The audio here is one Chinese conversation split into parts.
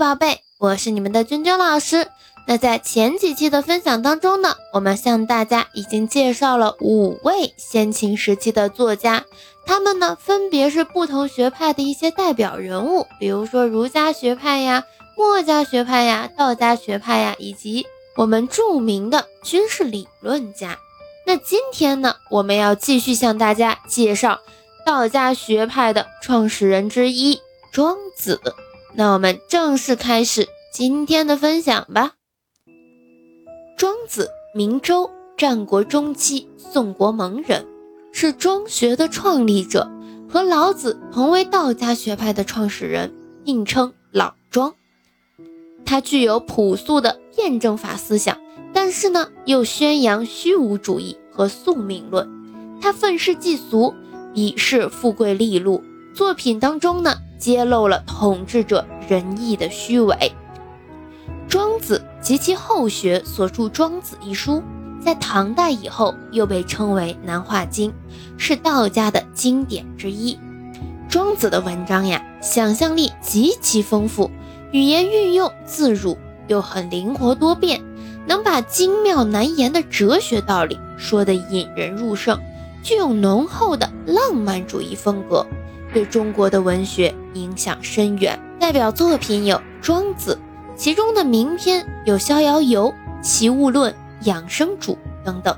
宝贝，我是你们的君君老师。那在前几期的分享当中呢，我们向大家已经介绍了五位先秦时期的作家，他们呢分别是不同学派的一些代表人物，比如说儒家学派呀、墨家学派呀、道家学派呀，以及我们著名的军事理论家。那今天呢，我们要继续向大家介绍道家学派的创始人之一庄子。那我们正式开始今天的分享吧。庄子，名周，战国中期宋国蒙人，是庄学的创立者，和老子同为道家学派的创始人，并称老庄。他具有朴素的辩证法思想，但是呢，又宣扬虚无主义和宿命论。他愤世嫉俗，鄙视富贵利禄，作品当中呢。揭露了统治者仁义的虚伪。庄子及其后学所著《庄子》一书，在唐代以后又被称为《南华经》，是道家的经典之一。庄子的文章呀，想象力极其丰富，语言运用自如，又很灵活多变，能把精妙难言的哲学道理说得引人入胜，具有浓厚的浪漫主义风格。对中国的文学影响深远，代表作品有《庄子》，其中的名篇有《逍遥游》《齐物论》《养生主》等等。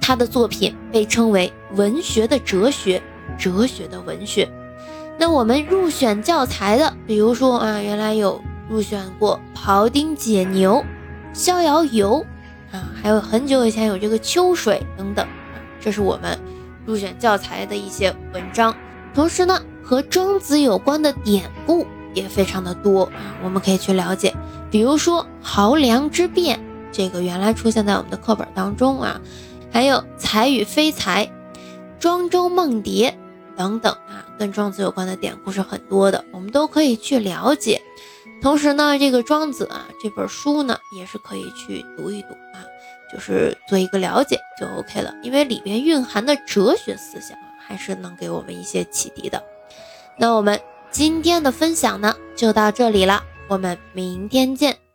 他的作品被称为文学的哲学，哲学的文学。那我们入选教材的，比如说啊，原来有入选过《庖丁解牛》《逍遥游》啊，还有很久以前有这个《秋水》等等，这是我们入选教材的一些文章。同时呢，和庄子有关的典故也非常的多啊，我们可以去了解。比如说濠梁之变，这个原来出现在我们的课本当中啊，还有才与非才、庄周梦蝶等等啊，跟庄子有关的典故是很多的，我们都可以去了解。同时呢，这个庄子啊这本书呢，也是可以去读一读啊，就是做一个了解就 OK 了，因为里边蕴含的哲学思想。还是能给我们一些启迪的。那我们今天的分享呢，就到这里了，我们明天见。